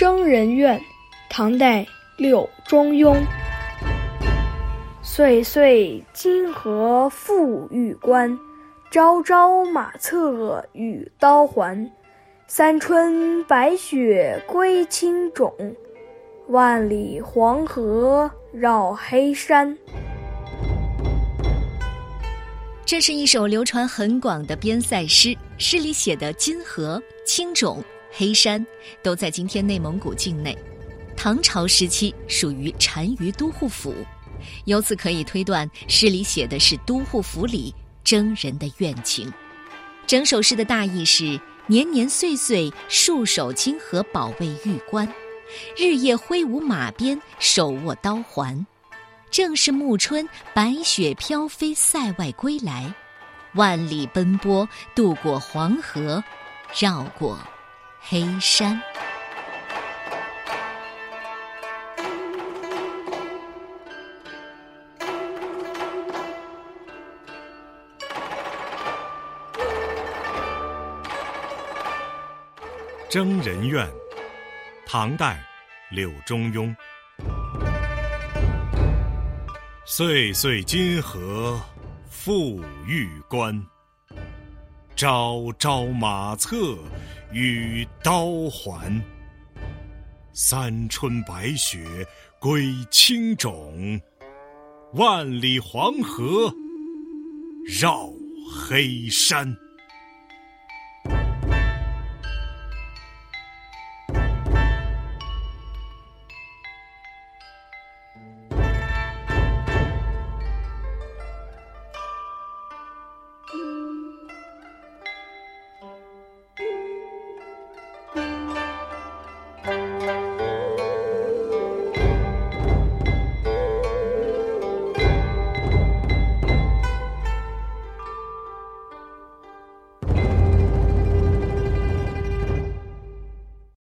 征人怨，唐代柳中庸。岁岁金河复玉关，朝朝马策与刀环。三春白雪归青冢，万里黄河绕黑山。这是一首流传很广的边塞诗，诗里写的金河、青冢。黑山都在今天内蒙古境内，唐朝时期属于单于都护府，由此可以推断，诗里写的是都护府里征人的怨情。整首诗的大意是：年年岁岁戍守金河，保卫玉关；日夜挥舞马鞭，手握刀环。正是暮春，白雪飘飞，塞外归来，万里奔波，渡过黄河，绕过。黑山，征人怨，唐代，柳中庸。岁岁金河复玉关，朝朝马策。与刀环，三春白雪归青冢，万里黄河绕黑山。